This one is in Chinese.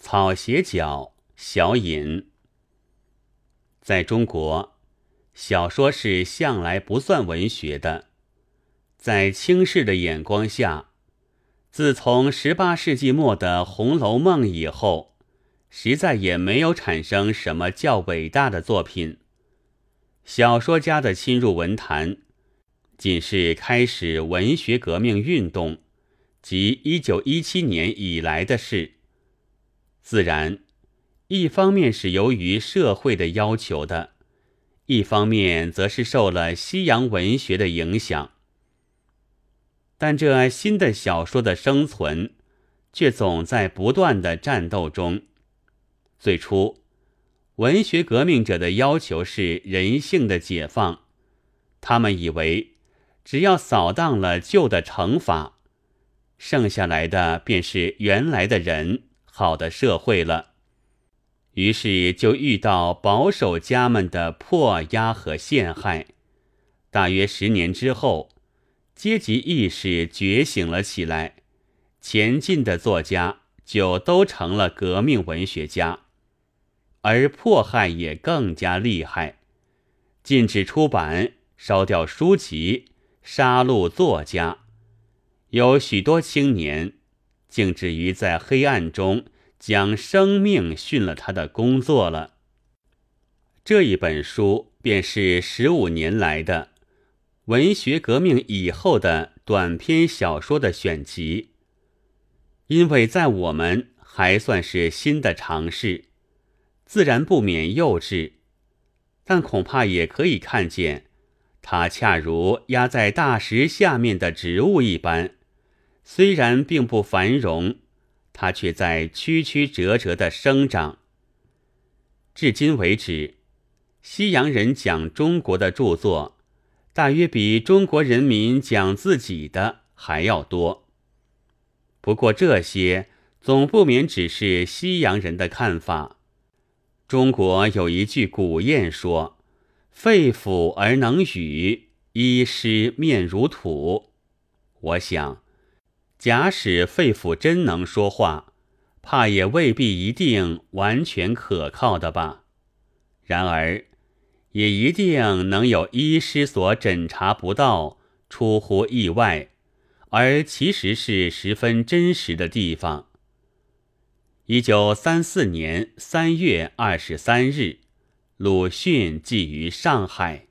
草鞋脚，小隐。在中国，小说是向来不算文学的。在清世的眼光下，自从十八世纪末的《红楼梦》以后，实在也没有产生什么较伟大的作品。小说家的侵入文坛，仅是开始文学革命运动及一九一七年以来的事。自然，一方面是由于社会的要求的，一方面则是受了西洋文学的影响。但这新的小说的生存，却总在不断的战斗中。最初，文学革命者的要求是人性的解放，他们以为，只要扫荡了旧的惩罚，剩下来的便是原来的人。好的社会了，于是就遇到保守家们的迫压和陷害。大约十年之后，阶级意识觉醒了起来，前进的作家就都成了革命文学家，而迫害也更加厉害，禁止出版，烧掉书籍，杀戮作家，有许多青年。竟至于在黑暗中将生命殉了他的工作了。这一本书便是十五年来的文学革命以后的短篇小说的选集。因为在我们还算是新的尝试，自然不免幼稚，但恐怕也可以看见，它恰如压在大石下面的植物一般。虽然并不繁荣，它却在曲曲折折的生长。至今为止，西洋人讲中国的著作，大约比中国人民讲自己的还要多。不过这些总不免只是西洋人的看法。中国有一句古谚说：“肺腑而能语，医师面如土。”我想。假使肺腑真能说话，怕也未必一定完全可靠的吧。然而，也一定能有医师所诊查不到、出乎意外，而其实是十分真实的地方。一九三四年三月二十三日，鲁迅寄于上海。